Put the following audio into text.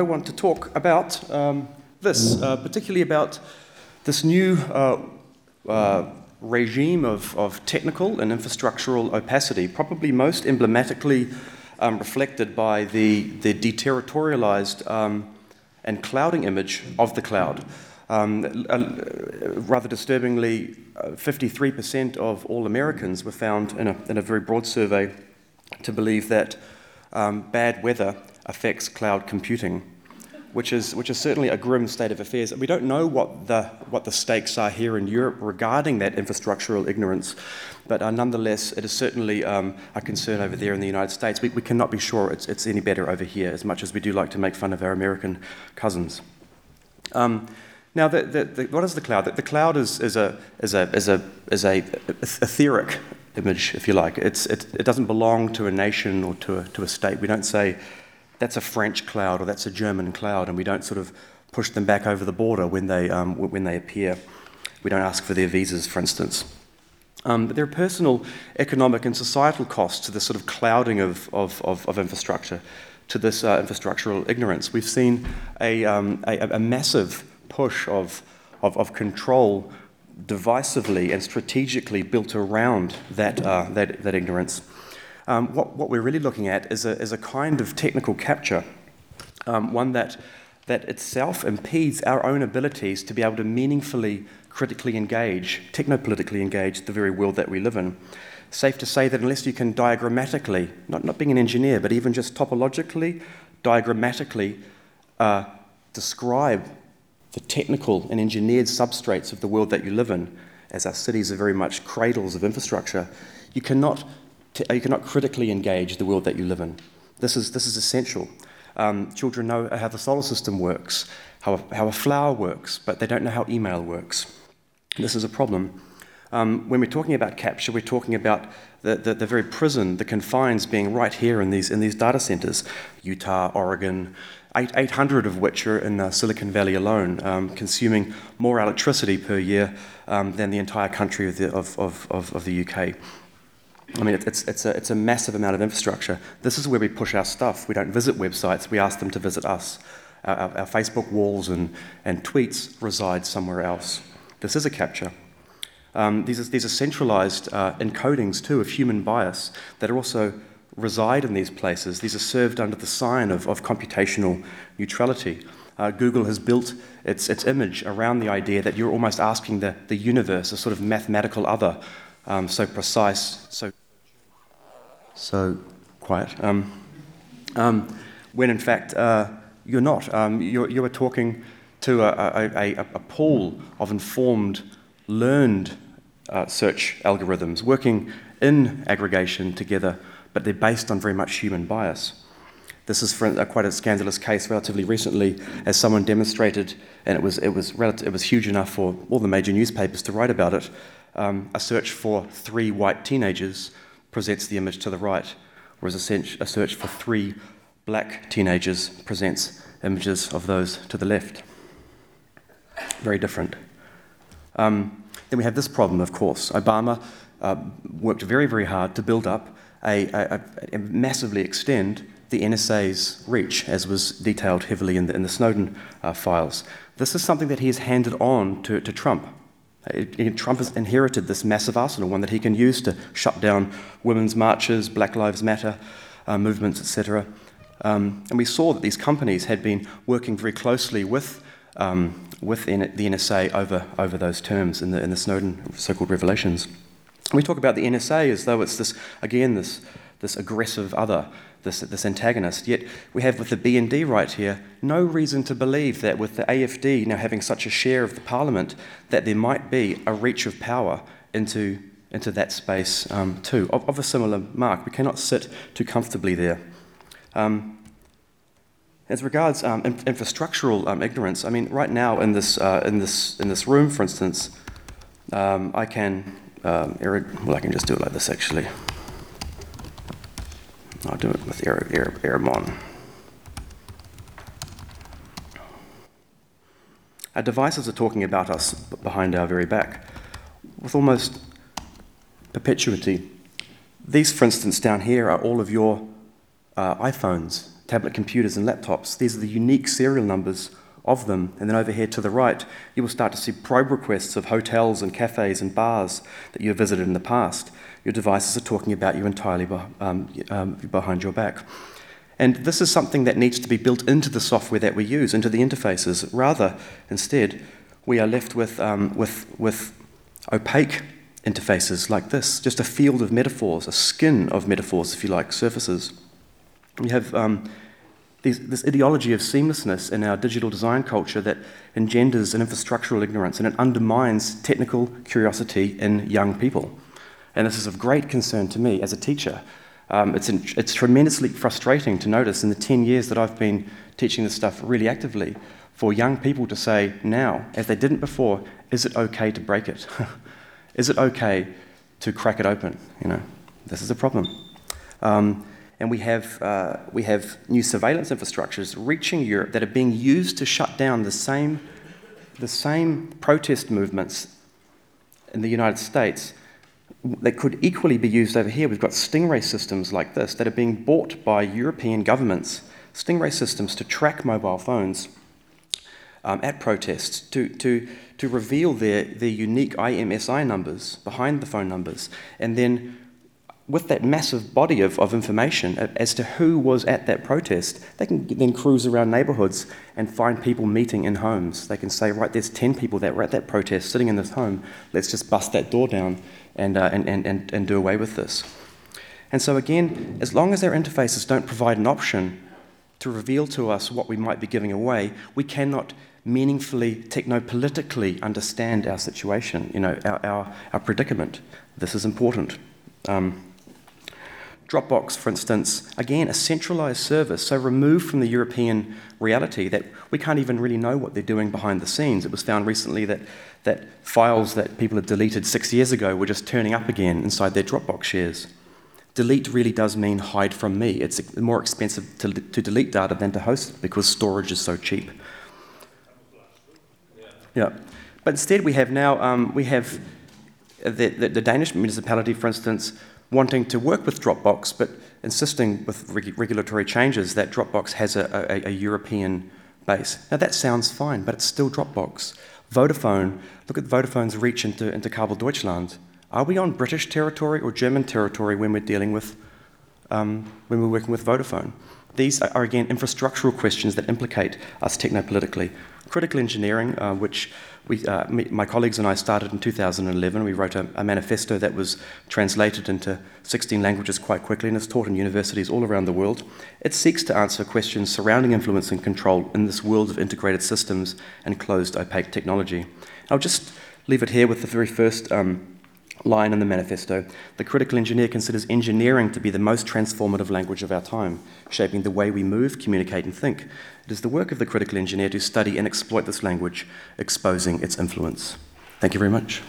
I want to talk about um, this, uh, particularly about this new uh, uh, regime of, of technical and infrastructural opacity, probably most emblematically um, reflected by the, the deterritorialized um, and clouding image of the cloud. Um, uh, rather disturbingly, 53% uh, of all Americans were found in a, in a very broad survey to believe that um, bad weather affects cloud computing which is, which is certainly a grim state of affairs. We don't know what the, what the stakes are here in Europe regarding that infrastructural ignorance, but uh, nonetheless, it is certainly um, a concern over there in the United States. We, we cannot be sure it's, it's any better over here, as much as we do like to make fun of our American cousins. Um, now, the, the, the, what is the cloud? The, cloud is, is, a, is, a, is, a, is a etheric image, if you like. It's, it, it doesn't belong to a nation or to a, to a state. We don't say, that's a French cloud or that's a German cloud, and we don't sort of push them back over the border when they, um, when they appear. We don't ask for their visas, for instance. Um, but there are personal, economic, and societal costs to this sort of clouding of, of, of, of infrastructure, to this uh, infrastructural ignorance. We've seen a, um, a, a, massive push of, of, of control divisively and strategically built around that, uh, that, that ignorance um, what, what, we're really looking at is a, is a kind of technical capture, um, one that, that itself impedes our own abilities to be able to meaningfully, critically engage, technopolitically engage the very world that we live in. Safe to say that unless you can diagrammatically, not, not being an engineer, but even just topologically, diagrammatically uh, describe the technical and engineered substrates of the world that you live in, as our cities are very much cradles of infrastructure, you cannot you cannot critically engage the world that you live in. This is, this is essential. Um, children know how the solar system works, how a, how a flower works, but they don't know how email works. This is a problem. Um, when we're talking about capture, we're talking about the, the, the, very prison, the confines being right here in these, in these data centers Utah, Oregon, eight, 800 of which are in uh, Silicon Valley alone, um, consuming more electricity per year um, than the entire country of the, of, of, of the UK. I mean, it's, it's, a, it's a massive amount of infrastructure. This is where we push our stuff. We don't visit websites, we ask them to visit us. Our, our, our Facebook walls and, and tweets reside somewhere else. This is a capture. Um, these, are, these are centralized uh, encodings, too, of human bias that are also reside in these places. These are served under the sign of, of computational neutrality. Uh, Google has built its, its image around the idea that you're almost asking the, the universe, a sort of mathematical other, um, so precise, so so quiet. Um, um, when in fact uh, you're not. Um, you're, you are talking to a, a, a, a, pool of informed, learned uh, search algorithms working in aggregation together, but they're based on very much human bias. This is for a, quite a scandalous case relatively recently, as someone demonstrated, and it was, it, was relative, it was huge enough for all the major newspapers to write about it. Um, a search for three white teenagers presents the image to the right, whereas a search for three black teenagers presents images of those to the left. Very different. Um, then we have this problem, of course. Obama uh, worked very, very hard to build up a, a, a, massively extend the NSA's reach, as was detailed heavily in the, in the Snowden uh, files. This is something that he has handed on to, to Trump. Trump has inherited this massive arsenal, one that he can use to shut down women's marches, Black Lives Matter uh, movements, etc. Um, and we saw that these companies had been working very closely with, um, with the NSA over, over those terms in the, in the Snowden so called revelations. we talk about the NSA as though it's this, again, this, this aggressive other this, this antagonist. Yet we have with the BND right here no reason to believe that with the AFD now having such a share of the parliament, that there might be a reach of power into, into that space um, too, of, of, a similar mark. We cannot sit too comfortably there. Um, as regards um, infrastructural um, ignorance, I mean, right now in this, uh, in this, in this room, for instance, um, I can, um, well, I can just do it like this actually. I'll do it with air, air, Airmon. Our devices are talking about us behind our very back with almost perpetuity. These, for instance, down here are all of your uh, iPhones tablet computers and laptops. These are the unique serial numbers of them. And then over here to the right, you will start to see probe requests of hotels and cafes and bars that you have visited in the past. Your devices are talking about you entirely um, um, behind your back. And this is something that needs to be built into the software that we use, into the interfaces. Rather, instead, we are left with, um, with, with opaque interfaces like this, just a field of metaphors, a skin of metaphors, if you like, surfaces. We have um, these, this ideology of seamlessness in our digital design culture that engenders an infrastructural ignorance and it undermines technical curiosity in young people. And this is of great concern to me as a teacher um, it's, in, it's tremendously frustrating to notice in the 10 years that I've been teaching this stuff really actively for young people to say now, as they didn't before, is it okay to break it? is it okay to crack it open? You know, this is a problem. Um, and we have, uh, we have new surveillance infrastructures reaching Europe that are being used to shut down the same, the same protest movements in the United States that could equally be used over here. We've got Stingray systems like this that are being bought by European governments, Stingray systems to track mobile phones um, at protests, to, to, to reveal their, their unique IMSI numbers behind the phone numbers, and then with that massive body of, of information as to who was at that protest, they can then cruise around neighborhoods and find people meeting in homes. They can say, right, there's 10 people that were at that protest sitting in this home. Let's just bust that door down and, uh, and, and, and, and do away with this. And so, again, as long as our interfaces don't provide an option to reveal to us what we might be giving away, we cannot meaningfully, technopolitically understand our situation, you know, our, our, our predicament. This is important. Um, Dropbox, for instance, again, a centralized service, so removed from the European reality that we can't even really know what they're doing behind the scenes. It was found recently that, that files that people had deleted six years ago were just turning up again inside their Dropbox shares. Delete really does mean hide from me. It's more expensive to, to delete data than to host it because storage is so cheap. Yeah. But instead, we have now, um, we have the, the, the Danish municipality, for instance, wanting to work with Dropbox, but insisting with reg- regulatory changes that Dropbox has a, a, a, European base. Now, that sounds fine, but it's still Dropbox. Vodafone, look at Vodafone's reach into, into Kabel Deutschland. Are we on British territory or German territory when we're dealing with, um, when we're working with Vodafone? These are, again, infrastructural questions that implicate us technopolitically. Critical engineering, uh, which we, uh, me, my colleagues and I started in 2011. We wrote a, a, manifesto that was translated into 16 languages quite quickly and is taught in universities all around the world. It seeks to answer questions surrounding influence and control in this world of integrated systems and closed, opaque technology. I'll just leave it here with the very first um, line in the manifesto. The critical engineer considers engineering to be the most transformative language of our time, shaping the way we move, communicate, and think. It is the work of the critical engineer to study and exploit this language, exposing its influence. Thank you very much.